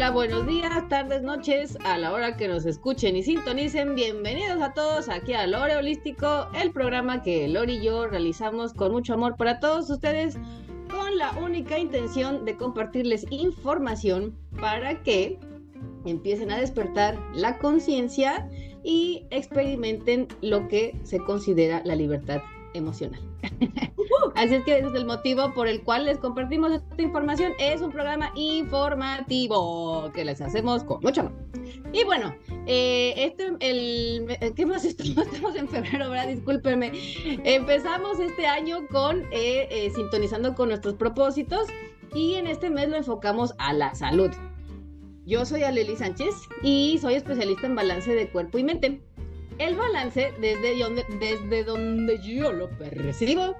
Hola, buenos días, tardes, noches, a la hora que nos escuchen y sintonicen. Bienvenidos a todos aquí a Lore Holístico, el programa que Lore y yo realizamos con mucho amor para todos ustedes, con la única intención de compartirles información para que empiecen a despertar la conciencia y experimenten lo que se considera la libertad emocional. Así es que ese es el motivo por el cual les compartimos esta información. Es un programa informativo que les hacemos con mucho amor. Y bueno, eh, este, el, ¿qué más estamos? Estamos en febrero, ¿verdad? Discúlpenme. Empezamos este año con eh, eh, sintonizando con nuestros propósitos y en este mes lo enfocamos a la salud. Yo soy Aleli Sánchez y soy especialista en balance de cuerpo y mente. El balance, desde donde, yo lo percibo,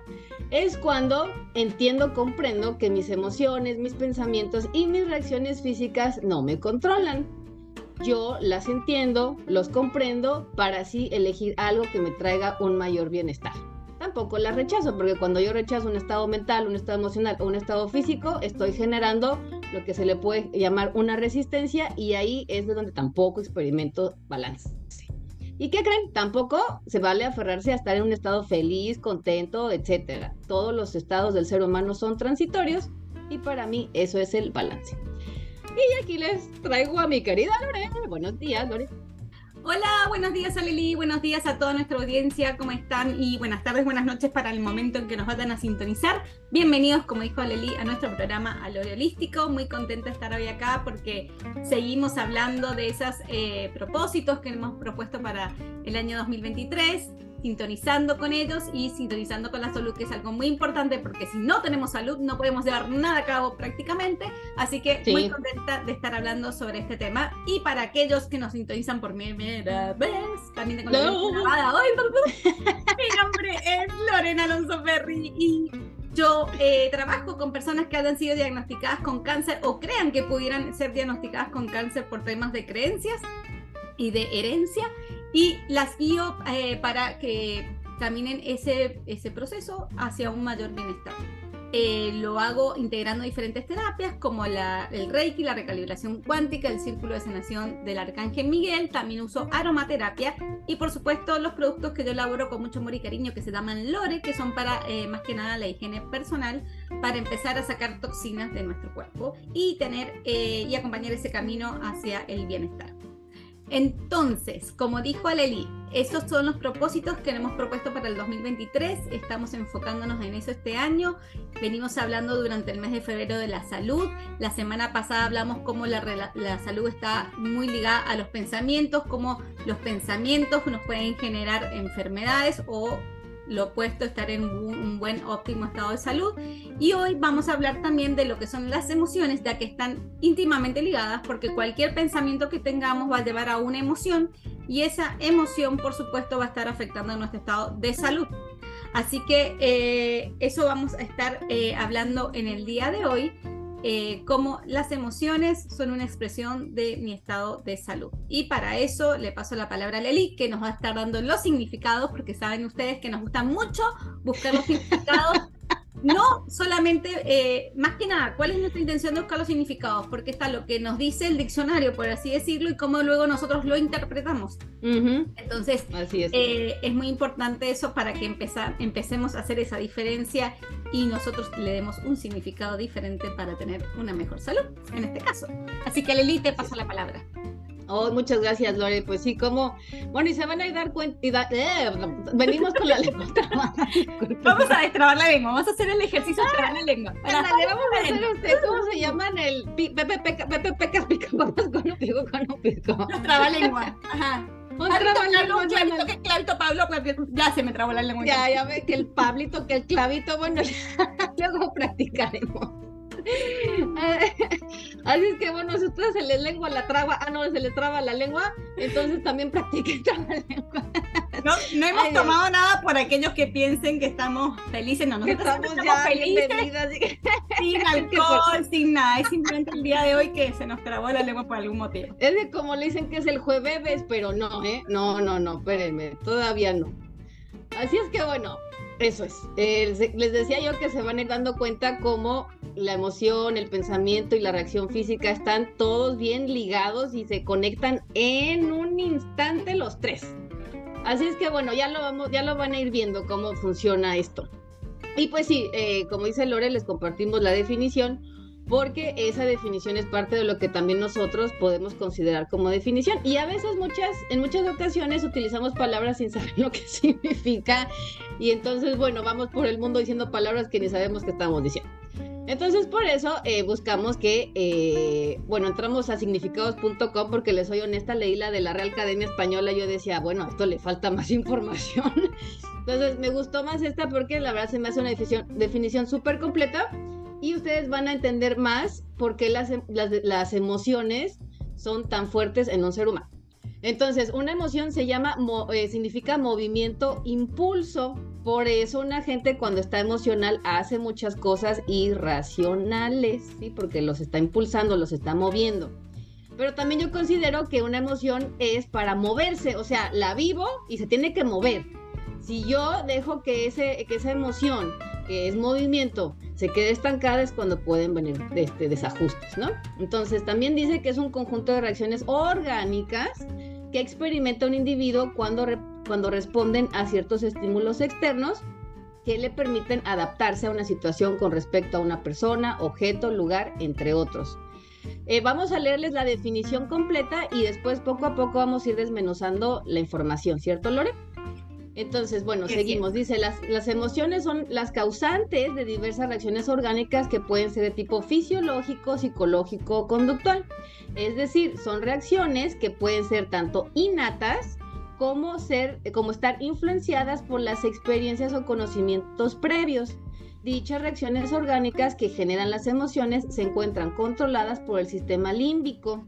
es cuando entiendo, comprendo que mis emociones, mis pensamientos y mis reacciones físicas no me controlan. Yo las entiendo, los comprendo para así elegir algo que me traiga un mayor bienestar. Tampoco las rechazo, porque cuando yo rechazo un estado mental, un estado emocional o un estado físico, estoy generando lo que se le puede llamar una resistencia y ahí es de donde tampoco experimento balance. ¿Y qué creen? Tampoco se vale aferrarse a estar en un estado feliz, contento, etc. Todos los estados del ser humano son transitorios y para mí eso es el balance. Y aquí les traigo a mi querida Lore. Buenos días, Lore. Hola, buenos días a Lili, buenos días a toda nuestra audiencia, ¿cómo están? Y buenas tardes, buenas noches para el momento en que nos vayan a sintonizar. Bienvenidos, como dijo Lili, a nuestro programa Alore Holístico. Muy contenta de estar hoy acá porque seguimos hablando de esos eh, propósitos que hemos propuesto para el año 2023 sintonizando con ellos y sintonizando con la salud, que es algo muy importante porque si no tenemos salud no podemos llevar nada a cabo prácticamente. Así que muy contenta de estar hablando sobre este tema. Y para aquellos que nos sintonizan por primera vez, también tengo la grabada hoy. Mi nombre es Lorena Alonso Ferri y yo eh, trabajo con personas que hayan sido diagnosticadas con cáncer o crean que pudieran ser diagnosticadas con cáncer por temas de creencias y de herencia y las guío eh, para que caminen ese, ese proceso hacia un mayor bienestar. Eh, lo hago integrando diferentes terapias como la, el Reiki, la recalibración cuántica, el círculo de sanación del Arcángel Miguel, también uso aromaterapia y por supuesto los productos que yo elaboro con mucho amor y cariño que se llaman Lore, que son para eh, más que nada la higiene personal, para empezar a sacar toxinas de nuestro cuerpo y tener y acompañar ese camino hacia el bienestar. Entonces, como dijo Aleli, esos son los propósitos que hemos propuesto para el 2023. Estamos enfocándonos en eso este año. Venimos hablando durante el mes de febrero de la salud. La semana pasada hablamos cómo la, la salud está muy ligada a los pensamientos, cómo los pensamientos nos pueden generar enfermedades o lo opuesto, estar en un, buen óptimo estado de salud. Y hoy vamos a hablar también de lo que son las emociones, ya que están íntimamente ligadas, porque cualquier pensamiento que tengamos va a llevar a una emoción y esa emoción, por supuesto, va a estar afectando a nuestro estado de salud. Así que eh, eso vamos a estar eh, hablando en el día de hoy eh, cómo las emociones son una expresión de mi estado de salud. Y para eso le paso la palabra a Leli, que nos va a estar dando los significados, porque saben ustedes que nos gusta mucho buscar los significados no solamente, eh, más que nada, ¿cuál es nuestra intención de buscar los significados? Porque está lo que nos dice el diccionario, por así decirlo, y cómo luego nosotros lo interpretamos. Entonces, eh, es. muy importante eso para que empecemos a hacer esa diferencia y nosotros le demos un significado diferente para tener una mejor salud, en este caso. Así que Lili, te paso la palabra. Oh, muchas gracias, Lore. Pues sí, como, bueno, y se van a dar cuenta, eh, venimos con la lengua Vamos a destrabar la lengua, vamos a hacer el ejercicio de trabar la lengua. Para vamos a hacer usted, ¿cómo se llaman? El Pepe Peca, Pepe Pecas pica con un pico, con un pico. Los traba lengua, ajá. Un lengua. Clavito, que clavito, Pablo, ya se me trabó la lengua. Ya, ya ve que el Pablito, que el clavito, bueno, luego practicaremos. Así es que bueno, si a ustedes se les lengua la traba, ah no, se les traba la lengua, entonces también practiquen traba lengua. No, no hemos tomado nada por aquellos que piensen que estamos felices, no, nosotros estamos, ya felices, sin alcohol, sin nada, es simplemente el día de hoy que se nos trabó la lengua por algún motivo. Es de como le dicen que es el jueves, pero no, ¿eh? No, no, no, espérenme, todavía no. Así es que bueno, eso es. les decía yo que se van a ir dando cuenta cómo la emoción, el pensamiento y la reacción física están todos bien ligados y se conectan en un instante los tres. Así es que bueno, ya lo vamos, ya lo van a ir viendo cómo funciona esto. Y pues sí, eh, como dice Lore, les compartimos la definición porque esa definición es parte de lo que también nosotros podemos considerar como definición. Y a veces muchas, en muchas ocasiones utilizamos palabras sin saber lo que significa. Y entonces, bueno, vamos por el mundo diciendo palabras que ni sabemos qué estamos diciendo. Entonces, por eso eh, buscamos que, eh, bueno, entramos a significados.com porque les soy honesta, leí la de la Real Academia Española, yo decía, bueno, a esto le falta más información. Entonces, me gustó más esta porque la verdad se me hace una definición súper completa y ustedes van a entender más por qué las, em, las, emociones son tan fuertes en un ser humano. Entonces, una emoción se llama, eh, significa movimiento impulso. Por eso una gente cuando está emocional hace muchas cosas irracionales, ¿sí? Porque los está impulsando, los está moviendo. Pero también yo considero que una emoción es para moverse, o sea, la vivo y se tiene que mover. Si yo dejo que, ese, que esa emoción, que es movimiento, se quede estancada es cuando pueden venir este, desajustes, ¿no? Entonces también dice que es un conjunto de reacciones orgánicas que experimenta un individuo cuando, cuando responden a ciertos estímulos externos que le permiten adaptarse a una situación con respecto a una persona, objeto, lugar, entre otros. Eh, vamos a leerles la definición completa y después poco a poco vamos a ir desmenuzando la información, ¿cierto, Lore? Entonces, bueno, seguimos. Dice, las, las emociones son las causantes de diversas reacciones orgánicas que pueden ser de tipo fisiológico, psicológico o conductual. Es decir, son reacciones que pueden ser tanto innatas como, ser, como estar influenciadas por las experiencias o conocimientos previos. Dichas reacciones orgánicas que generan las emociones se encuentran controladas por el sistema límbico,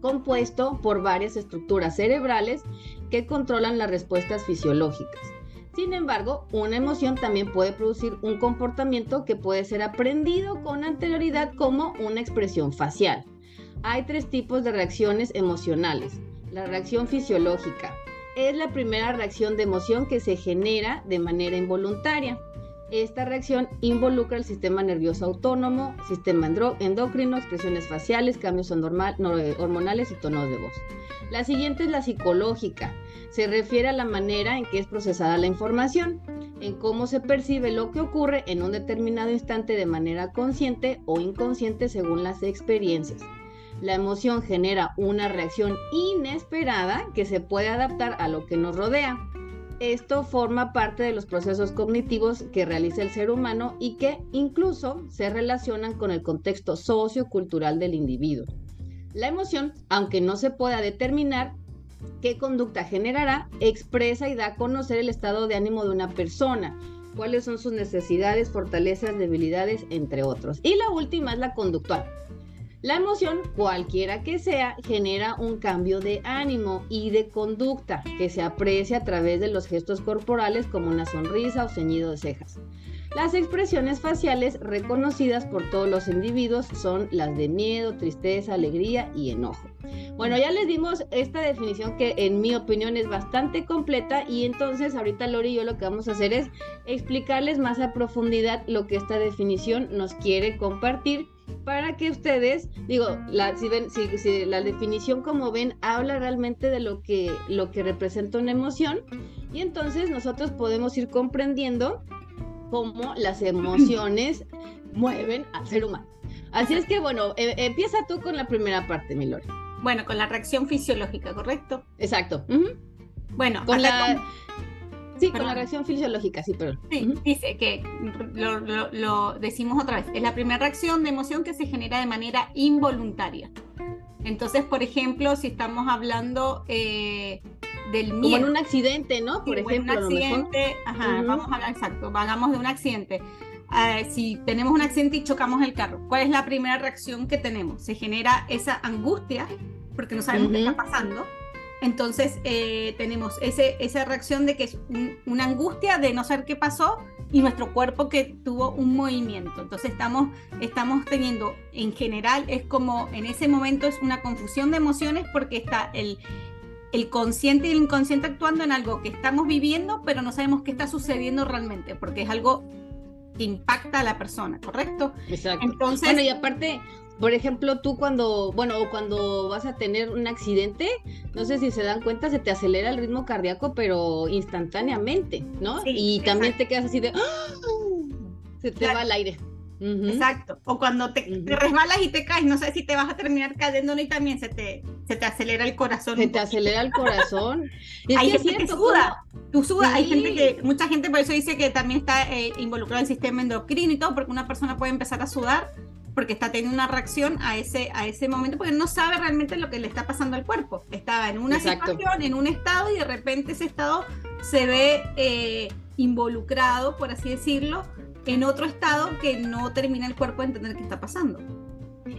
compuesto por varias estructuras cerebrales que controlan las respuestas fisiológicas. Sin embargo, una emoción también puede producir un comportamiento que puede ser aprendido con anterioridad como una expresión facial. Hay tres tipos de reacciones emocionales. La reacción fisiológica es la primera reacción de emoción que se genera de manera involuntaria. Esta reacción involucra el sistema nervioso autónomo, sistema endocrino, expresiones faciales, cambios hormonales y tonos de voz. La siguiente es la psicológica. Se refiere a la manera en que es procesada la información, en cómo se percibe lo que ocurre en un determinado instante de manera consciente o inconsciente según las experiencias. La emoción genera una reacción inesperada que se puede adaptar a lo que nos rodea. Esto forma parte de los procesos cognitivos que realiza el ser humano y que incluso se relacionan con el contexto sociocultural del individuo. La emoción, aunque no se pueda determinar qué conducta generará, expresa y da a conocer el estado de ánimo de una persona, cuáles son sus necesidades, fortalezas, debilidades, entre otros. Y la última es la conductual. La emoción, cualquiera que sea, genera un cambio de ánimo y de conducta que se aprecia a través de los gestos corporales como una sonrisa o ceñido de cejas. Las expresiones faciales reconocidas por todos los individuos son las de miedo, tristeza, alegría y enojo. Bueno, ya les dimos esta definición que en mi opinión es bastante completa y entonces ahorita Lori y yo lo que vamos a hacer es explicarles más a profundidad lo que esta definición nos quiere compartir para que ustedes, digo, la, si ven, si, la definición como ven habla realmente de lo que, lo que representa una emoción y entonces nosotros podemos ir comprendiendo cómo las emociones mueven al ser humano. Así es que bueno, e, empieza tú con la primera parte, Milor. Bueno, con la reacción fisiológica, ¿correcto? Exacto. Bueno, con la... Sí, con la reacción fisiológica, sí, pero. Sí, dice que lo, decimos otra vez. Es la primera reacción de emoción que se genera de manera involuntaria. Entonces, por ejemplo, si estamos hablando eh, del miedo. Como en un accidente, ¿no? Por ejemplo. un accidente, ajá, vamos a hablar exacto. Hagamos de un accidente. Eh, si tenemos un accidente y chocamos el carro, ¿cuál es la primera reacción que tenemos? Se genera esa angustia porque no sabemos qué está pasando entonces eh, tenemos ese, esa reacción de que es una angustia de no saber qué pasó y nuestro cuerpo que tuvo un movimiento. Entonces estamos, estamos teniendo, en general, es como en ese momento es una confusión de emociones porque está el, el consciente y el inconsciente actuando en algo que estamos viviendo, pero no sabemos qué está sucediendo realmente, porque es algo que impacta a la persona, ¿correcto? Exacto. Entonces, bueno, y aparte, por ejemplo, tú cuando, bueno, cuando vas a tener un accidente, no sé si se dan cuenta, se te acelera el ritmo cardíaco, pero instantáneamente, ¿no? y también te quedas así de, ¡ah! se te va el aire. Exacto. O cuando te, resbalas y te caes, no sé si te vas a terminar cayendo y también se te, se te acelera el corazón. Se te acelera el corazón. hay gente que suda. Tú sudas. Hay gente que, mucha gente por eso dice que también está eh, involucrado el sistema endocrino y todo, porque una persona puede empezar a sudar porque está teniendo una reacción a ese, a ese momento, porque no sabe realmente lo que le está pasando al cuerpo. Estaba en una situación, en un estado, y de repente ese estado se ve eh, involucrado, por así decirlo, en otro estado que no termina el cuerpo de entender qué está pasando.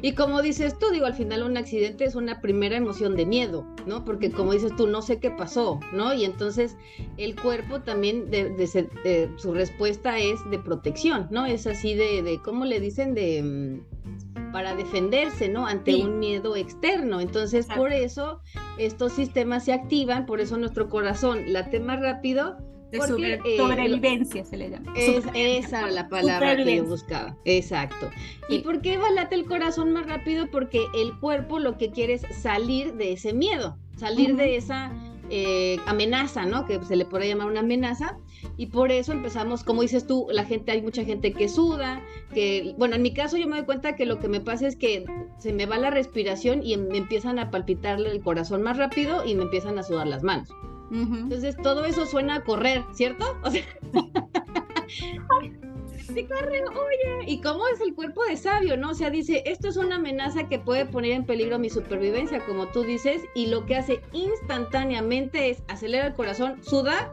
Y como dices tú, digo, al final un accidente es una primera emoción de miedo, ¿no? Porque como dices tú, no sé qué pasó, ¿no? Y entonces el cuerpo también, de, su respuesta es de protección, ¿no? Es así de, de ¿cómo le dicen? De mm, para defenderse, ¿no? Ante un miedo externo. Entonces, por eso estos sistemas se activan, por eso nuestro corazón late más rápido de eh, sobrevivencia se le llama. Es, esa la palabra que yo buscaba. Exacto. ¿Y por qué va late el corazón más rápido? Porque el cuerpo lo que quiere es salir de ese miedo, salir de esa eh, amenaza, ¿no? Que se le puede llamar una amenaza. Y por eso empezamos, como dices tú, la gente, hay mucha gente que suda, que, bueno, en mi caso yo me doy cuenta que lo que me pasa es que se me va la respiración y me empiezan a palpitar el corazón más rápido y me empiezan a sudar las manos. Entonces todo eso suena a correr, ¿cierto? O sea, sí corre, oye. ¿Y cómo es el cuerpo de sabio, no? O sea, dice, esto es una amenaza que puede poner en peligro mi supervivencia, como tú dices, y lo que hace instantáneamente es acelerar el corazón, suda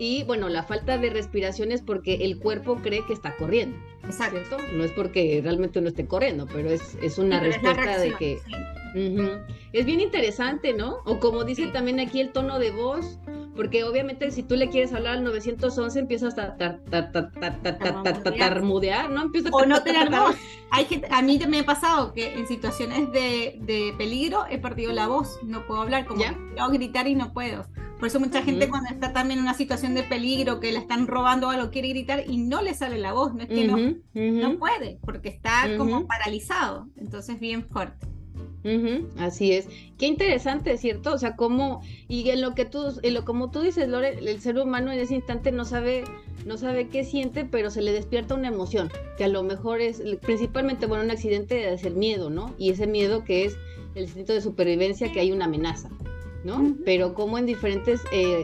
y bueno, la falta de respiración es porque el cuerpo cree que está corriendo. Exacto. No es porque realmente no esté corriendo, pero es, es una respuesta de que... Es bien interesante, ¿no? O como dice también aquí el tono de voz, porque obviamente si tú le quieres hablar al 911 empiezas a tarmudear, ¿no? Empieza o no tener voz. Hay gente, a mí me ha pasado que en situaciones de, de peligro he perdido la voz, no puedo hablar, como quiero gritar y no puedo. Por eso mucha gente cuando está también en una situación de peligro, que la están robando algo, quiere gritar y no le sale la voz, no es que no, no puede, porque está como paralizado, entonces bien fuerte así es. Qué interesante, ¿cierto? O sea, cómo, y en lo que tú, en lo como tú dices, Lore, el ser humano en ese instante no sabe, no sabe qué siente, pero se le despierta una emoción, que a lo mejor es, principalmente, bueno, un accidente de ser miedo, ¿no? Y ese miedo que es el instinto de supervivencia, que hay una amenaza, ¿no? Pero como en diferentes eh,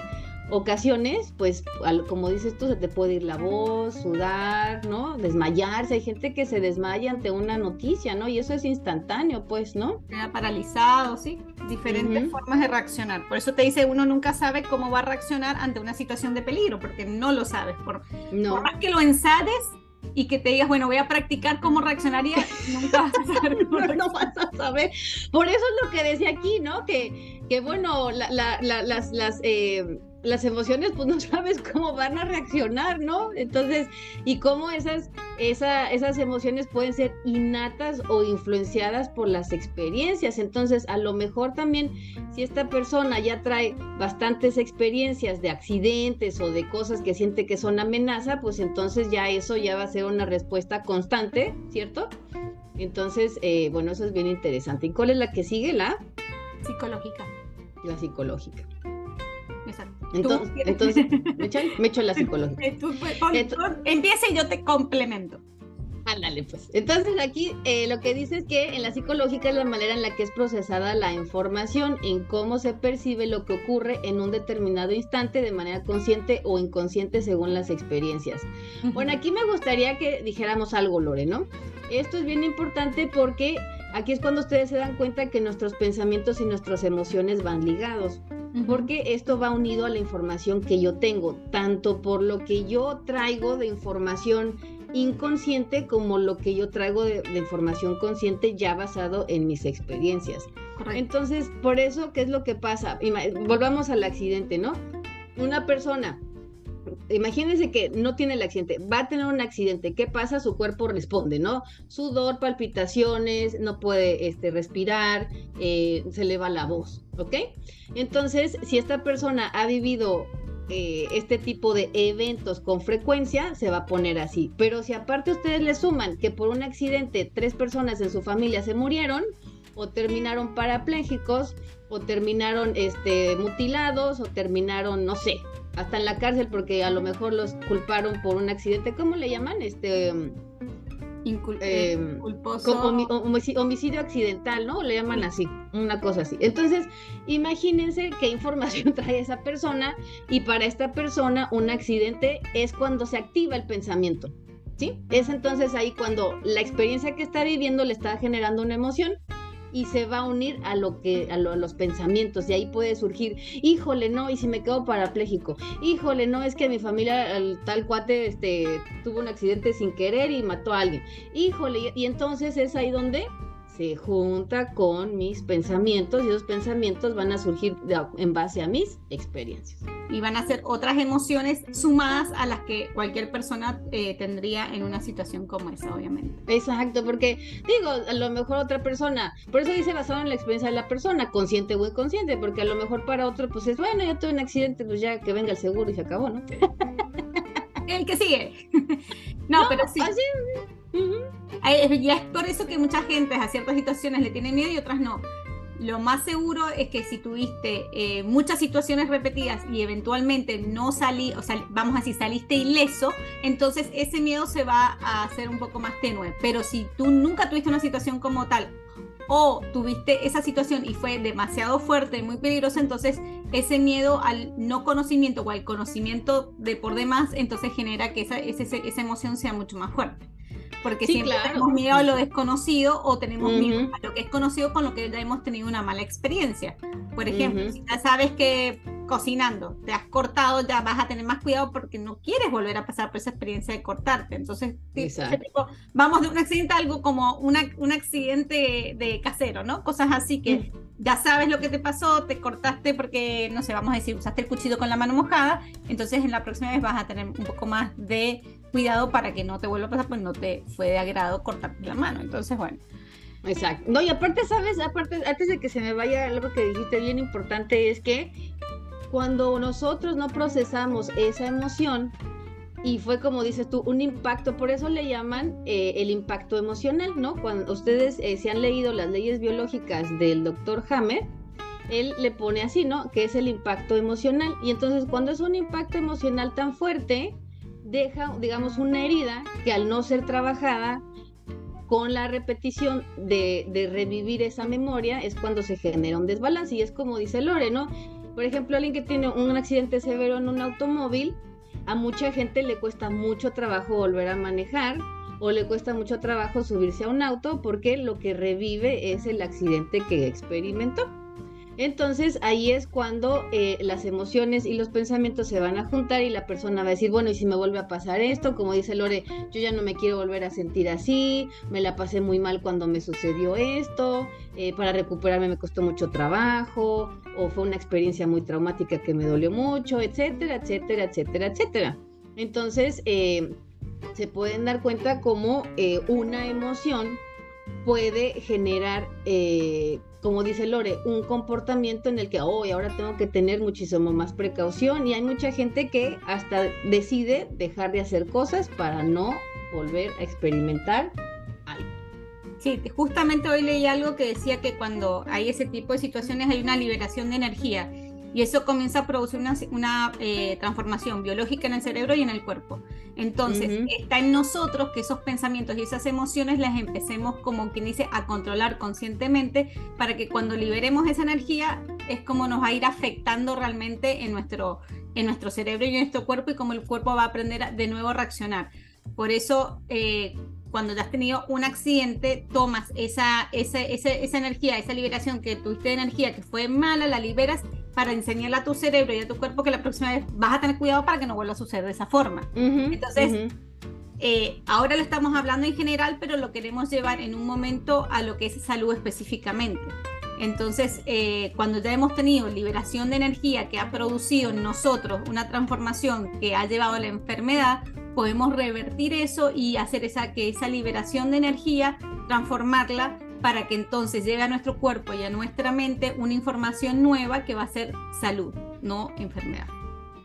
ocasiones, pues como dices tú, se te puede ir la voz, sudar, ¿no? Desmayarse. Hay gente que se desmaya ante una noticia, ¿no? Y eso es instantáneo, pues, ¿no? Queda paralizado, sí. Diferentes formas de reaccionar. Por eso te dice, uno nunca sabe cómo va a reaccionar ante una situación de peligro, porque no lo sabes. Por, no. más que lo ensades, y que te digas, bueno, voy a practicar cómo reaccionaría, nunca vas a saber no, vas a saber. Por eso es lo que decía aquí, ¿no? Que, que bueno, la, las, las eh, las emociones pues no sabes cómo van a reaccionar, ¿no? Entonces, y cómo esas, esa, esas emociones pueden ser innatas o influenciadas por las experiencias. Entonces, a lo mejor también si esta persona ya trae bastantes experiencias de accidentes o de cosas que siente que son amenaza, pues entonces ya eso ya va a ser una respuesta constante, ¿cierto? Entonces, eh, bueno, eso es bien interesante. ¿Y cuál es la que sigue? La psicológica. La psicológica. Entonces, entonces me, echo, la psicología. empieza y yo te complemento. Ándale, pues. Entonces aquí eh, lo que dice es que en la psicológica es la manera en la que es procesada la información, en cómo se percibe lo que ocurre en un determinado instante de manera consciente o inconsciente según las experiencias. Bueno, aquí me gustaría que dijéramos algo, Lore, ¿no? Esto es bien importante porque aquí es cuando ustedes se dan cuenta que nuestros pensamientos y nuestras emociones van ligados porque esto va unido a la información que yo tengo, tanto por lo que yo traigo de información inconsciente como lo que yo traigo de, información consciente ya basado en mis experiencias. Entonces, por eso, ¿qué es lo que pasa? Volvamos al accidente, ¿no? Una persona imagínense que no tiene el accidente, va a tener un accidente, ¿qué pasa? Su cuerpo responde, ¿no? Sudor, palpitaciones, no puede este, respirar, eh, se le va la voz, ¿ok? Entonces, si esta persona ha vivido eh, este tipo de eventos con frecuencia, se va a poner así. Pero si aparte ustedes le suman que por un accidente tres personas en su familia se murieron, o terminaron parapléjicos, o terminaron este, mutilados, o terminaron, no sé, hasta en la cárcel porque a lo mejor los culparon por un accidente, ¿cómo le llaman? Este eh, homicidio accidental, ¿no? Le llaman así, una cosa así. Entonces, imagínense qué información trae esa persona y para esta persona un accidente es cuando se activa el pensamiento, ¿sí? Es entonces ahí cuando la experiencia que está viviendo le está generando una emoción y se va a unir a lo que a, los pensamientos y ahí puede surgir, híjole, no, y si me quedo parapléjico, híjole, no, es que mi familia tal cuate este tuvo un accidente sin querer y mató a alguien. Híjole, y entonces es ahí donde se junta con mis pensamientos y esos pensamientos van a surgir en base a mis experiencias. Y van a ser otras emociones sumadas a las que cualquier persona eh, tendría en una situación como esa, obviamente. Exacto, porque digo, a lo mejor otra persona, por eso dice basado en la experiencia de la persona, consciente o inconsciente, porque a lo mejor para otro pues es, bueno, ya tuve un accidente, pues ya que venga el seguro y se acabó, ¿no? el que sigue. no, pero sí. Así, y es por eso que mucha gente a ciertas situaciones le tiene miedo y otras no. Lo más seguro es que si tuviste eh, muchas situaciones repetidas y eventualmente no salí, o sea, vamos a decir, saliste ileso, entonces ese miedo se va a hacer un poco más tenue. Pero si tú nunca tuviste una situación como tal o tuviste esa situación y fue demasiado fuerte, muy peligrosa, entonces ese miedo al no conocimiento o al conocimiento de por demás, entonces genera que esa, esa emoción sea mucho más fuerte porque siempre tenemos miedo a lo desconocido o tenemos miedo a lo que es conocido con lo que ya hemos tenido una mala experiencia. Por ejemplo, si ya sabes que cocinando te has cortado, ya vas a tener más cuidado porque no quieres volver a pasar por esa experiencia de cortarte. Entonces, vamos de un accidente a algo como una, un accidente de casero, ¿no? Cosas así que ya sabes lo que te pasó, te cortaste porque, no sé, vamos a decir, usaste el cuchillo con la mano mojada, entonces en la próxima vez vas a tener un poco más de cuidado para que no te vuelva a pasar, pues no te fue de agrado cortarte la mano. Entonces, bueno. Exacto. No, y aparte, ¿sabes? Aparte, antes de que se me vaya algo que dijiste bien importante, es que cuando nosotros no procesamos esa emoción, y fue como dices tú, un impacto, por eso le llaman eh, el impacto emocional, ¿no? Cuando ustedes eh, se han leído las leyes biológicas del doctor Hammer, él le pone así, ¿no? Que es el impacto emocional. Y entonces cuando es un impacto emocional tan fuerte, deja, digamos, una herida que al no ser trabajada con la repetición de, revivir esa memoria es cuando se genera un desbalance. Y es como dice Lore, ¿no? Por ejemplo, alguien que tiene un accidente severo en un automóvil, a mucha gente le cuesta mucho trabajo volver a manejar o le cuesta mucho trabajo subirse a un auto porque lo que revive es el accidente que experimentó. Entonces ahí es cuando eh, las emociones y los pensamientos se van a juntar y la persona va a decir, bueno, y si me vuelve a pasar esto, como dice Lore, yo ya no me quiero volver a sentir así, me la pasé muy mal cuando me sucedió esto, eh, para recuperarme me costó mucho trabajo, o fue una experiencia muy traumática que me dolió mucho, etcétera, etcétera, etcétera, etcétera. Entonces eh, se pueden dar cuenta cómo una emoción puede generar como dice Lore, un comportamiento en el que hoy ahora tengo que tener muchísimo más precaución y hay mucha gente que hasta decide dejar de hacer cosas para no volver a experimentar algo. Sí, justamente hoy leí algo que decía que cuando hay ese tipo de situaciones hay una liberación de energía y eso comienza a producir una, eh, transformación biológica en el cerebro y en el cuerpo. Entonces, está en nosotros que esos pensamientos y esas emociones las empecemos, como quien dice, a controlar conscientemente para que cuando liberemos esa energía es como nos va a ir afectando realmente en nuestro, en nuestro cerebro y en nuestro cuerpo y como el cuerpo va a aprender de nuevo a reaccionar. Por eso, eh, cuando ya has tenido un accidente, tomas esa, esa, esa, esa, energía, esa liberación que tuviste de energía que fue mala, la liberas para enseñarle a tu cerebro y a tu cuerpo que la próxima vez vas a tener cuidado para que no vuelva a suceder de esa forma. Entonces, eh, ahora lo estamos hablando en general, pero lo queremos llevar en un momento a lo que es salud específicamente. Entonces, eh, cuando ya hemos tenido liberación de energía que ha producido en nosotros una transformación que ha llevado a la enfermedad, podemos revertir eso y hacer esa, que esa liberación de energía, transformarla para que entonces llegue a nuestro cuerpo y a nuestra mente una información nueva que va a ser salud, no enfermedad.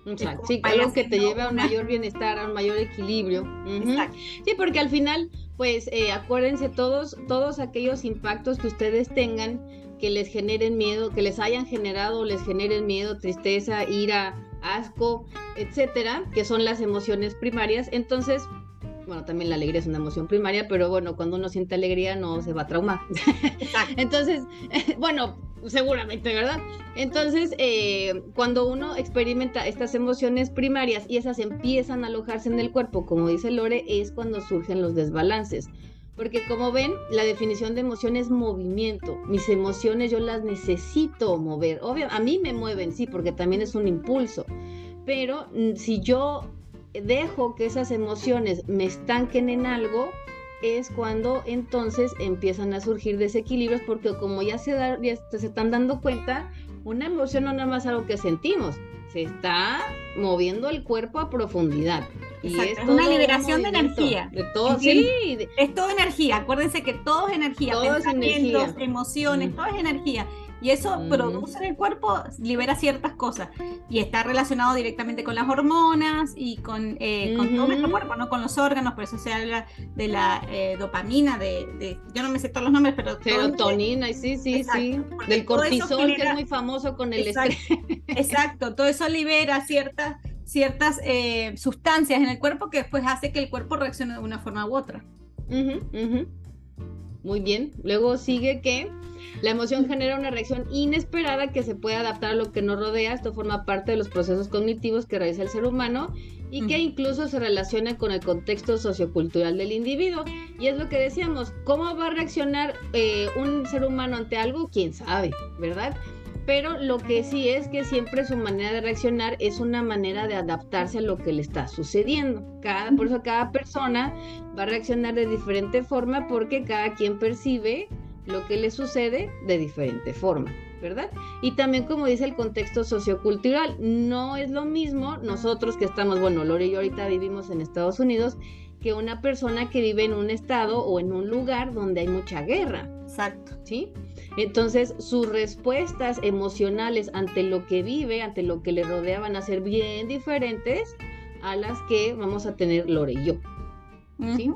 Exacto, sí, algo que te lleve a un mayor bienestar, a un mayor equilibrio. Sí, porque al final, pues eh, acuérdense todos, todos aquellos impactos que ustedes tengan que les generen miedo, que les hayan generado, les generen miedo, tristeza, ira, asco, etcétera, que son las emociones primarias. Entonces, bueno, también la alegría es una emoción primaria, pero bueno, cuando uno siente alegría no se va a traumar. Entonces, bueno, seguramente, ¿verdad? Entonces, eh, cuando uno experimenta estas emociones primarias y esas empiezan a alojarse en el cuerpo, como dice Lore, es cuando surgen los desbalances. Porque como ven, la definición de emoción es movimiento. Mis emociones yo las necesito mover. Obvio, a mí me mueven, sí, porque también es un impulso. Pero mm, si yo dejo que esas emociones me estanquen en algo, es cuando entonces empiezan a surgir desequilibrios, porque como ya se, da, ya se están dando cuenta, una emoción no es nada más algo que sentimos, se está moviendo el cuerpo a profundidad. Y es, una liberación de energía. De todo, sí. Es toda energía. Acuérdense que todo es energía. Todo Pensamientos, emociones, mm. todo es energía. Y eso produce en el cuerpo, libera ciertas cosas. Y está relacionado directamente con las hormonas y con, eh, con todo nuestro cuerpo, no con los órganos. Por eso se habla de la eh, dopamina, de, Yo no me sé todos los nombres, pero. Serotonina, sí, sí, sí. Del cortisol, que es muy famoso con el estrés. Exacto, todo eso libera ciertas ciertas eh, sustancias en el cuerpo que después hace que el cuerpo reaccione de una forma u otra. Muy bien. Luego sigue que la emoción genera una reacción inesperada que se puede adaptar a lo que nos rodea. Esto forma parte de los procesos cognitivos que realiza el ser humano y que incluso se relaciona con el contexto sociocultural del individuo. Y es lo que decíamos, ¿cómo va a reaccionar eh, un ser humano ante algo? ¿Quién sabe? ¿Verdad? Pero lo que sí es que siempre su manera de reaccionar es una manera de adaptarse a lo que le está sucediendo. Cada, por eso cada persona va a reaccionar de diferente forma porque cada quien percibe lo que le sucede de diferente forma, ¿verdad? Y también como dice el contexto sociocultural, no es lo mismo nosotros que estamos, bueno, Lore y yo ahorita vivimos en Estados Unidos, que una persona que vive en un estado o en un lugar donde hay mucha guerra. Exacto. ¿Sí? Entonces, sus respuestas emocionales ante lo que vive, ante lo que le rodea, van a ser bien diferentes a las que vamos a tener Lore y yo. ¿Sí?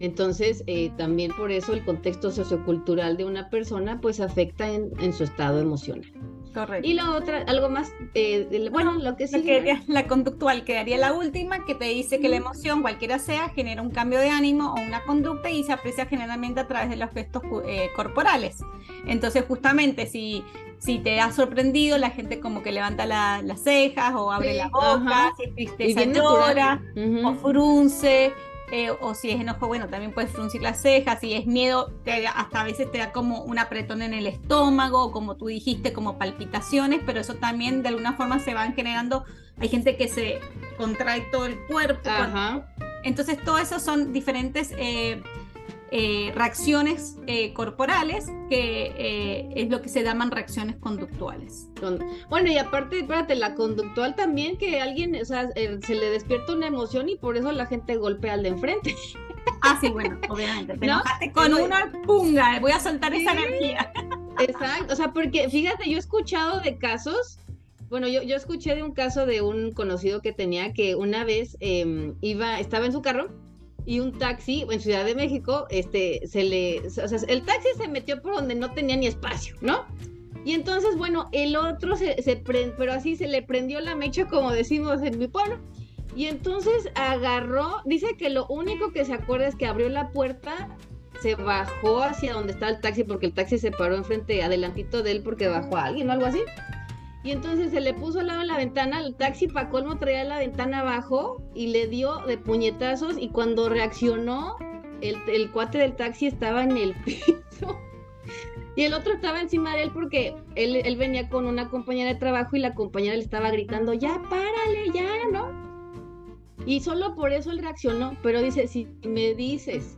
Entonces, eh, también por eso el contexto sociocultural de una persona pues afecta en, su estado emocional. Correcto. Y la otra, algo más, eh, bueno, lo que sí. la conductual quedaría la última, que te dice que la emoción, cualquiera sea, genera un cambio de ánimo o una conducta y se aprecia generalmente a través de los gestos eh, corporales. Entonces, justamente, si, si te ha sorprendido, la gente como que levanta las cejas o abre la boca, si es tristeza llora o frunce eh, o si es enojo, bueno, también puedes fruncir las cejas, si es miedo, hasta a veces te da como un apretón en el estómago, como tú dijiste, como palpitaciones, pero eso también de alguna forma se van generando, hay gente que se contrae todo el cuerpo. entonces, todo eso son diferentes... Eh, eh, reacciones eh, corporales, que eh, es lo que se llaman reacciones conductuales. Bueno, y aparte, espérate, la conductual también, que alguien, o sea, se le despierta una emoción y por eso la gente golpea al de enfrente. Ah, sí, bueno, obviamente. Te enojaste con una punga, voy a soltar esa energía. Exacto, o sea, porque fíjate, yo he escuchado de casos bueno, yo, yo, escuché de un caso de un conocido que tenía que una vez em, iba, estaba en su carro y un taxi en Ciudad de México, este, se le, el taxi se metió por donde no tenía ni espacio, ¿no? Y entonces, bueno, el otro se, se pero así se le prendió la mecha, como decimos en mi pueblo. Y entonces agarró, dice que lo único que se acuerda es que abrió la puerta, se bajó hacia donde estaba el taxi, porque el taxi se paró enfrente, adelantito de él, porque bajó a alguien o algo así. Y entonces se le puso al lado de la ventana, el taxi para colmo traía la ventana abajo y le dio de puñetazos y cuando reaccionó, el, cuate del taxi estaba en el piso. Y el otro estaba encima de él porque él, él, venía con una compañera de trabajo y la compañera le estaba gritando, ya párale, ya, ¿no? Y solo por eso él reaccionó, pero dice, si me dices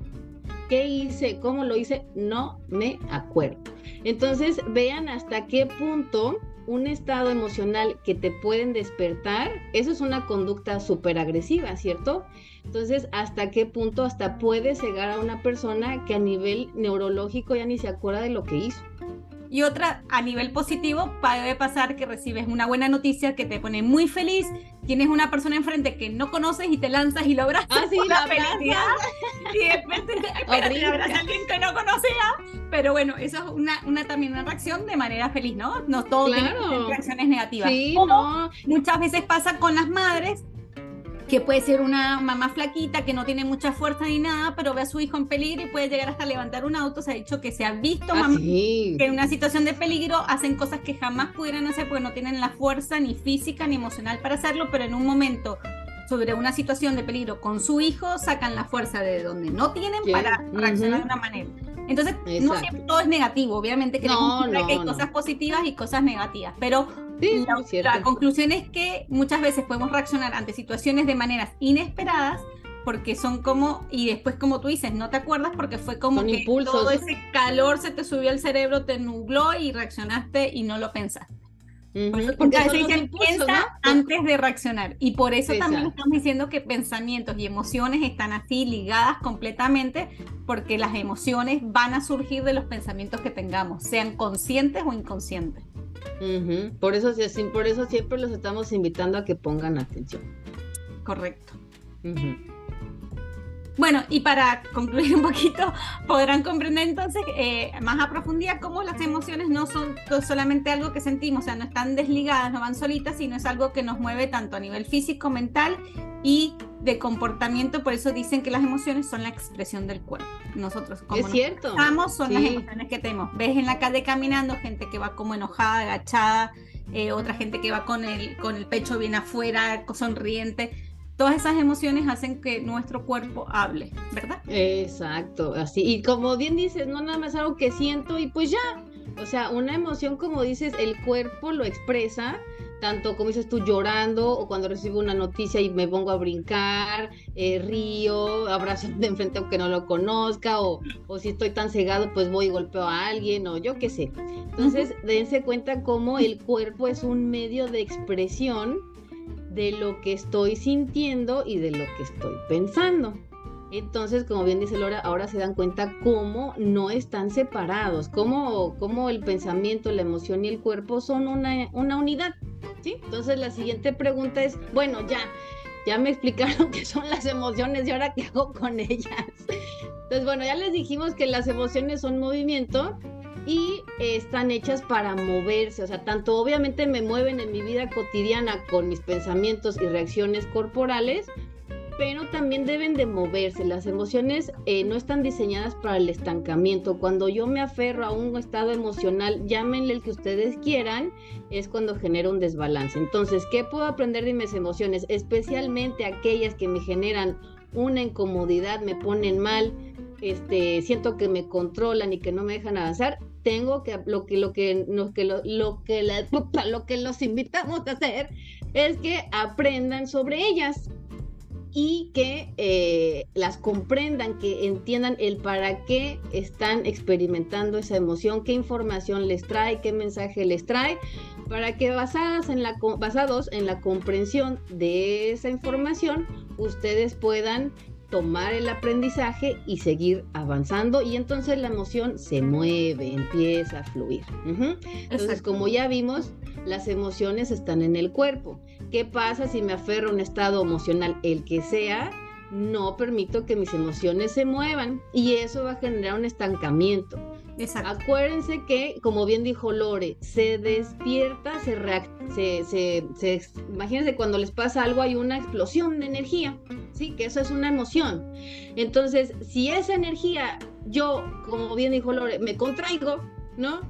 qué hice, cómo lo hice, no me acuerdo. Entonces vean hasta qué punto un estado emocional que te pueden despertar, eso es una conducta súper agresiva, ¿cierto? Entonces, ¿hasta qué punto hasta puede cegar a una persona que a nivel neurológico ya ni se acuerda de lo que hizo? Y otra, a nivel positivo, puede pasar que recibes una buena noticia que te pone muy feliz, tienes una persona enfrente que no conoces y te lanzas y lo abrazas ah, sí, la felicidad. Y de repente, abrazas a alguien que no conocía. Pero bueno, eso es una, una también una reacción de manera feliz, ¿no? No todo claro. tiene reacciones negativas. Sí, no. Muchas veces pasa con las madres que puede ser una mamá flaquita que no tiene mucha fuerza ni nada, pero ve a su hijo en peligro y puede llegar hasta levantar un auto. Se ha dicho que se ha visto ah, que en una situación de peligro hacen cosas que jamás pudieran hacer porque no tienen la fuerza ni física ni emocional para hacerlo, pero en un momento sobre una situación de peligro con su hijo sacan la fuerza de donde no tienen para reaccionar de una manera. Entonces, no siempre todo es negativo, obviamente que hay cosas positivas y cosas negativas, pero la, conclusión es que muchas veces podemos reaccionar ante situaciones de maneras inesperadas porque son como, y después como tú dices, no te acuerdas porque fue como que todo ese calor se te subió al cerebro, te nubló y reaccionaste y no lo pensaste. porque, a veces dicen, piensa antes de reaccionar. Y por eso también estamos diciendo que pensamientos y emociones están así ligadas completamente, porque las emociones van a surgir de los pensamientos que tengamos, sean conscientes o inconscientes. Por, eso, por eso siempre los estamos invitando a que pongan atención. Correcto. Bueno, y para concluir un poquito, podrán comprender entonces eh, más a profundidad cómo las emociones no son solamente algo que sentimos, o sea, no están desligadas, no van solitas, sino es algo que nos mueve tanto a nivel físico, mental y de comportamiento. Por eso dicen que las emociones son la expresión del cuerpo. Nosotros, como es cierto. estamos, son las emociones que tenemos. Ves en la calle caminando gente que va como enojada, agachada, eh, otra gente que va con el, con el pecho bien afuera, sonriente todas esas emociones hacen que nuestro cuerpo hable, ¿verdad? Exacto, así. Y como bien dices, no nada más algo que siento y pues ya. O sea, una emoción, como dices, el cuerpo lo expresa, tanto como dices tú, llorando o cuando recibo una noticia y me pongo a brincar, eh, río, abrazo de enfrente aunque no lo conozca, o, o, si estoy tan cegado, pues voy y golpeo a alguien, o yo qué sé. Entonces, dense cuenta cómo el cuerpo es un medio de expresión de lo que estoy sintiendo y de lo que estoy pensando. Entonces, como bien dice Laura, ahora se dan cuenta cómo no están separados, cómo, cómo el pensamiento, la emoción y el cuerpo son una, una unidad. ¿sí? Entonces, la siguiente pregunta es, bueno, ya, ya me explicaron qué son las emociones y ahora qué hago con ellas. Entonces, bueno, ya les dijimos que las emociones son movimiento y están hechas para moverse, o sea, tanto obviamente me mueven en mi vida cotidiana con mis pensamientos y reacciones corporales, pero también deben de moverse. Las emociones eh, no están diseñadas para el estancamiento. Cuando yo me aferro a un estado emocional, llámenle el que ustedes quieran, es cuando genera un desbalance. Entonces, ¿qué puedo aprender de mis emociones? Especialmente aquellas que me generan una incomodidad, me ponen mal, este, siento que me controlan y que no me dejan avanzar, tengo que lo que lo que que lo, que lo que los invitamos a hacer es que aprendan sobre ellas y que eh, las comprendan, que entiendan el para qué están experimentando esa emoción, qué información les trae, qué mensaje les trae, para que basadas en la, basados en la comprensión de esa información, ustedes puedan tomar el aprendizaje y seguir avanzando y entonces la emoción se mueve, empieza a fluir. Entonces, como ya vimos, las emociones están en el cuerpo. ¿Qué pasa si me aferro a un estado emocional, el que sea? No permito que mis emociones se muevan y eso va a generar un estancamiento. Acuérdense que, como bien dijo Lore, se despierta, se, se, se, imagínense cuando les pasa algo hay una explosión de energía, ¿sí? Que eso es una emoción. Entonces, si esa energía, yo, como bien dijo Lore, me contraigo, ¿no?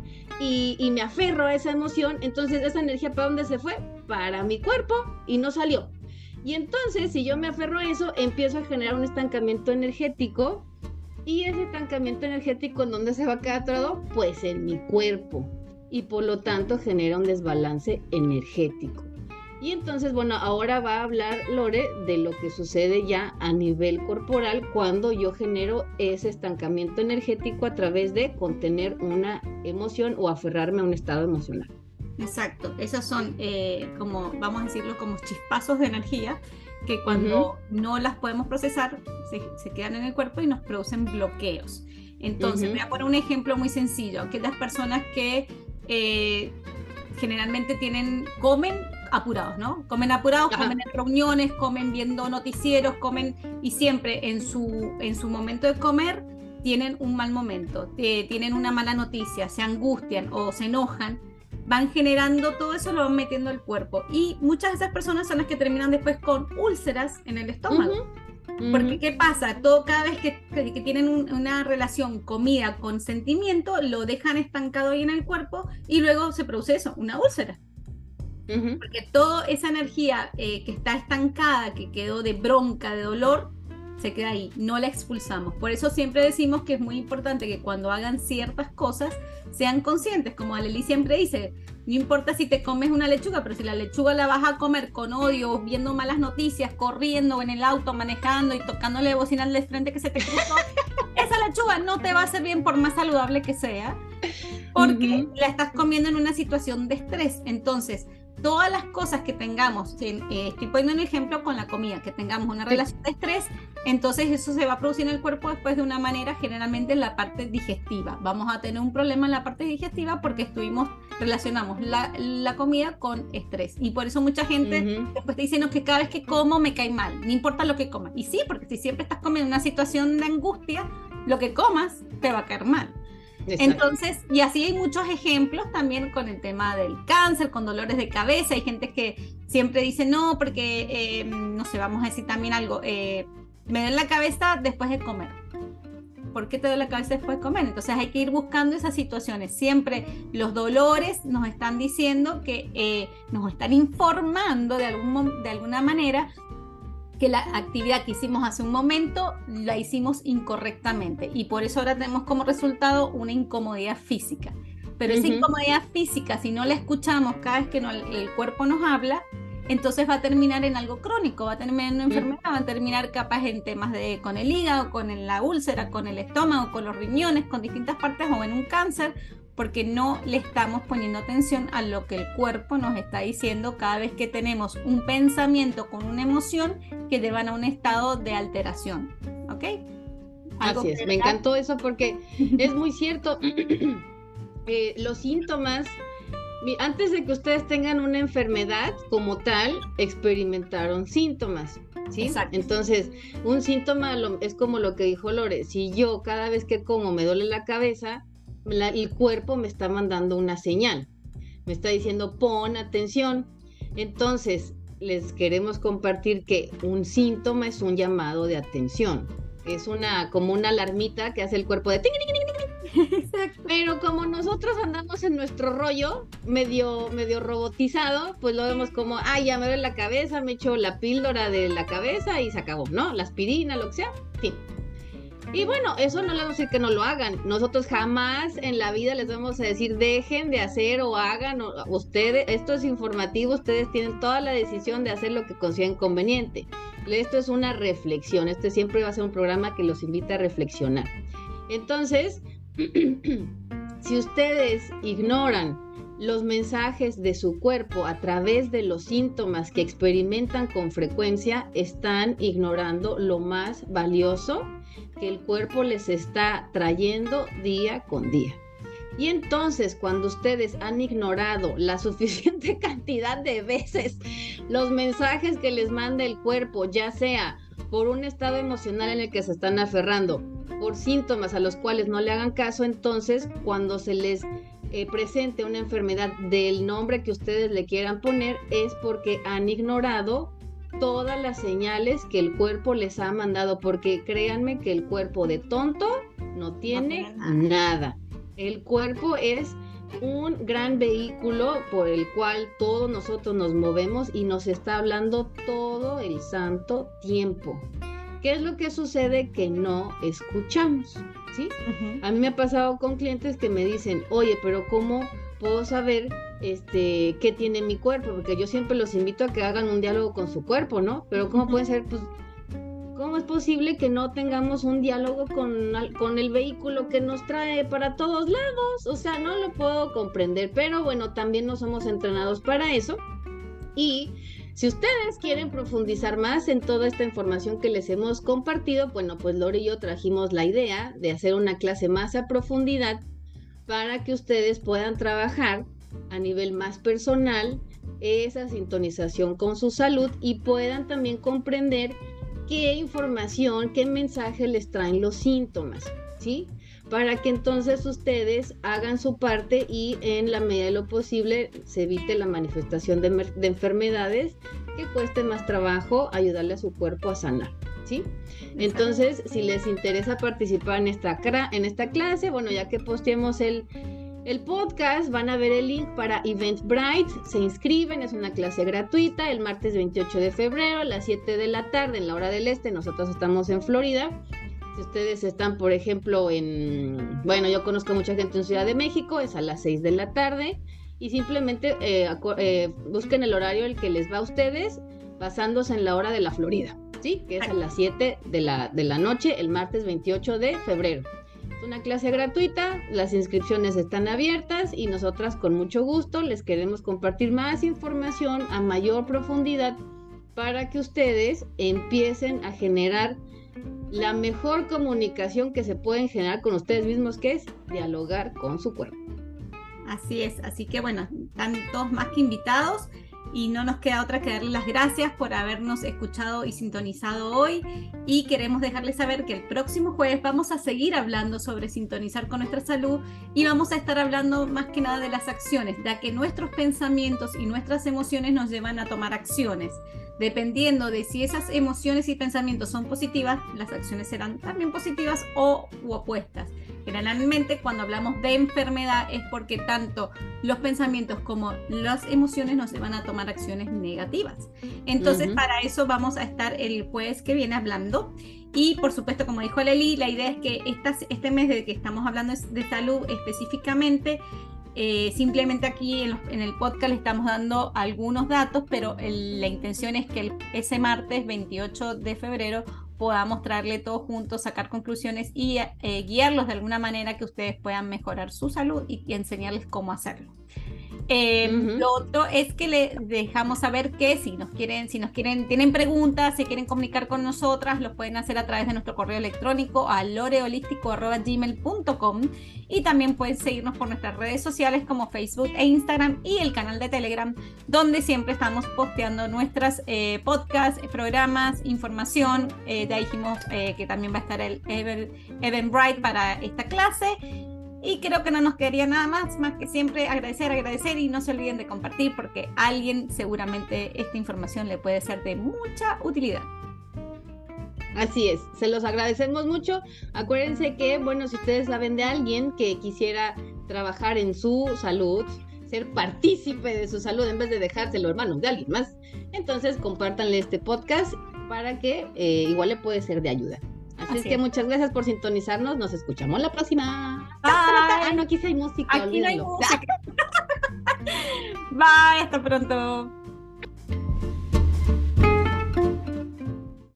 Y, y me aferro a esa emoción, entonces esa energía, ¿para dónde se fue? Para mi cuerpo y no salió. Y entonces, si yo me aferro a eso, empiezo a generar un estancamiento energético y ese estancamiento energético, ¿en dónde se va a quedar todo? Pues en mi cuerpo. Y por lo tanto genera un desbalance energético. Y entonces, bueno, ahora va a hablar Lore de lo que sucede ya a nivel corporal cuando yo genero ese estancamiento energético a través de contener una emoción o aferrarme a un estado emocional. Exacto, esos son eh, como, vamos a decirlo, como chispazos de energía que cuando no las podemos procesar se, quedan en el cuerpo y nos producen bloqueos. Entonces, voy a poner un ejemplo muy sencillo. Aquellas personas que eh, generalmente tienen, comen apurados, ¿no? Comen apurados, comen en reuniones, comen viendo noticieros, comen y siempre en su, en su momento de comer tienen un mal momento, tienen una mala noticia, se angustian o se enojan, van generando todo eso, lo van metiendo al cuerpo. Y muchas de esas personas son las que terminan después con úlceras en el estómago. Porque, ¿qué pasa? Todo, cada vez que, que, tienen una relación comida con sentimiento, lo dejan estancado ahí en el cuerpo y luego se produce eso, una úlcera. Porque toda esa energía eh, que está estancada, que quedó de bronca, de dolor, se queda ahí, no la expulsamos. Por eso siempre decimos que es muy importante que cuando hagan ciertas cosas sean conscientes, como Aleli siempre dice, no importa si te comes una lechuga, pero si la lechuga la vas a comer con odio, viendo malas noticias, corriendo en el auto, manejando y tocándole bocina al de frente que se te cruzó, esa lechuga no te va a hacer bien por más saludable que sea, porque la estás comiendo en una situación de estrés. Entonces, todas las cosas que tengamos, eh, estoy poniendo un ejemplo con la comida, que tengamos una relación de estrés, entonces eso se va a producir en el cuerpo después de una manera generalmente en la parte digestiva. Vamos a tener un problema en la parte digestiva porque estuvimos, relacionamos la, la comida con estrés. Y por eso mucha gente después te dice, no, que cada vez que como me cae mal, no importa lo que coma. Y sí, porque si siempre estás comiendo una situación de angustia, lo que comas te va a caer mal. Entonces, y así hay muchos ejemplos también con el tema del cáncer, con dolores de cabeza. Hay gente que siempre dice, no, porque, eh, no sé, vamos a decir también algo, eh, me duele la cabeza después de comer. ¿Por qué te duele la cabeza después de comer? Entonces hay que ir buscando esas situaciones. Siempre los dolores nos están diciendo que eh, nos están informando de, algún, de alguna manera que la actividad que hicimos hace un momento la hicimos incorrectamente. Y por eso ahora tenemos como resultado una incomodidad física. Pero esa incomodidad física, si no la escuchamos cada vez que el cuerpo nos habla, entonces va a terminar en algo crónico, va a terminar en una enfermedad, va a terminar capaz en temas de con el hígado, con la úlcera, con el estómago, con los riñones, con distintas partes o en un cáncer porque no le estamos poniendo atención a lo que el cuerpo nos está diciendo cada vez que tenemos un pensamiento con una emoción que llevan a un estado de alteración. ¿Ok? Así es, me encantó eso porque es muy cierto. Eh, los síntomas, antes de que ustedes tengan una enfermedad como tal, experimentaron síntomas. ¿Sí? Entonces, un síntoma es como lo que dijo Lore, si yo cada vez que como me duele la cabeza, el cuerpo me está mandando una señal, me está diciendo pon atención. Entonces, les queremos compartir que un síntoma es un llamado de atención. Es una como una alarmita que hace el cuerpo de Pero como nosotros andamos en nuestro rollo medio medio robotizado, pues lo vemos como, ay, ya me duele la cabeza, me echo la píldora de la cabeza y se acabó, ¿no? La aspirina, lo que sea. Fin. Y bueno, eso no les vamos a decir que no lo hagan. Nosotros jamás en la vida les vamos a decir dejen de hacer o hagan. ustedes, esto es informativo, ustedes tienen toda la decisión de hacer lo que consideren conveniente. Esto es una reflexión. Este siempre va a ser un programa que los invita a reflexionar. Entonces, si ustedes ignoran los mensajes de su cuerpo a través de los síntomas que experimentan con frecuencia, están ignorando lo más valioso que el cuerpo les está trayendo día con día. Y entonces, cuando ustedes han ignorado la suficiente cantidad de veces los mensajes que les manda el cuerpo, ya sea por un estado emocional en el que se están aferrando, por síntomas a los cuales no le hagan caso, entonces cuando se les eh, presente una enfermedad del nombre que ustedes le quieran poner, es porque han ignorado todas las señales que el cuerpo les ha mandado, porque créanme que el cuerpo de tonto no tiene nada. El cuerpo es un gran vehículo por el cual todos nosotros nos movemos y nos está hablando todo el santo tiempo. ¿Qué es lo que sucede que no escuchamos? ¿Sí? A mí me ha pasado con clientes que me dicen, oye, pero ¿cómo puedo saber este, qué tiene mi cuerpo, porque yo siempre los invito a que hagan un diálogo con su cuerpo, ¿no? Pero ¿cómo puede ser? Pues, ¿cómo es posible que no tengamos un diálogo con, con el vehículo que nos trae para todos lados? O sea, no lo puedo comprender, pero bueno, también no somos entrenados para eso. Y Si ustedes quieren profundizar más en toda esta información que les hemos compartido, bueno, pues Lore y yo trajimos la idea de hacer una clase más a profundidad para que ustedes puedan trabajar a nivel más personal esa sintonización con su salud y puedan también comprender qué información, qué mensaje les traen los síntomas, ¿sí? Para que entonces ustedes hagan su parte y en la medida de lo posible se evite la manifestación de, de enfermedades que cueste más trabajo ayudarle a su cuerpo a sanar. ¿Sí? Entonces, si les interesa participar en esta, en esta clase, bueno, ya que posteemos el, el podcast, van a ver el link para Eventbrite, se inscriben, es una clase gratuita el martes 28 de febrero a las 7 de la tarde en la hora del este, nosotros estamos en Florida. Si ustedes están, por ejemplo, en, bueno, yo conozco mucha gente en Ciudad de México, es a las 6 de la tarde y simplemente eh, eh, busquen el horario el que les va a ustedes basándose en la hora de la Florida, ¿sí? Que es a las 7 de la, de la noche el martes 28 de febrero. Es una clase gratuita, las inscripciones están abiertas y nosotras con mucho gusto les queremos compartir más información a mayor profundidad para que ustedes empiecen a generar la mejor comunicación que se pueden generar con ustedes mismos, que es dialogar con su cuerpo. Así es, así que bueno, están todos más que invitados y no nos queda otra que darles las gracias por habernos escuchado y sintonizado hoy y queremos dejarles saber que el próximo jueves vamos a seguir hablando sobre sintonizar con nuestra salud y vamos a estar hablando más que nada de las acciones, ya que nuestros pensamientos y nuestras emociones nos llevan a tomar acciones. Dependiendo de si esas emociones y pensamientos son positivas, las acciones serán también positivas o opuestas. Generalmente cuando hablamos de enfermedad es porque tanto los pensamientos como las emociones nos van a tomar acciones negativas. Entonces para eso vamos a estar el jueves que viene hablando. Y por supuesto, como dijo Leli, la idea es que este mes de que estamos hablando de salud específicamente, eh, simplemente aquí en, el podcast le estamos dando algunos datos, pero la intención es que ese martes 28 de febrero podamos traerle todos juntos, sacar conclusiones y eh, guiarlos de alguna manera que ustedes puedan mejorar su salud y enseñarles cómo hacerlo. Em, lo otro es que le dejamos saber que si nos quieren, si nos quieren, tienen preguntas, si quieren comunicar con nosotras, lo pueden hacer a través de nuestro correo electrónico a loreholístico.gmail.com y también pueden seguirnos por nuestras redes sociales como Facebook e Instagram y el canal de Telegram, donde siempre estamos posteando nuestras eh, podcasts, programas, información. Eh, ahí dijimos eh, que también va a estar el Eventbrite para esta clase y creo que no nos quedaría nada más, más que siempre agradecer, agradecer y no se olviden de compartir porque a alguien seguramente esta información le puede ser de mucha utilidad. Así es, se los agradecemos mucho. Acuérdense que, bueno, si ustedes saben de alguien que quisiera trabajar en su salud, ser partícipe de su salud en vez de dejárselo hermano de alguien más, entonces compártanle este podcast para que eh, igual le puede ser de ayuda. Así, es que muchas gracias por sintonizarnos. Nos escuchamos la próxima. Bye. Ah, no, aquí sí hay música. Aquí no hay música. Bye, hasta pronto.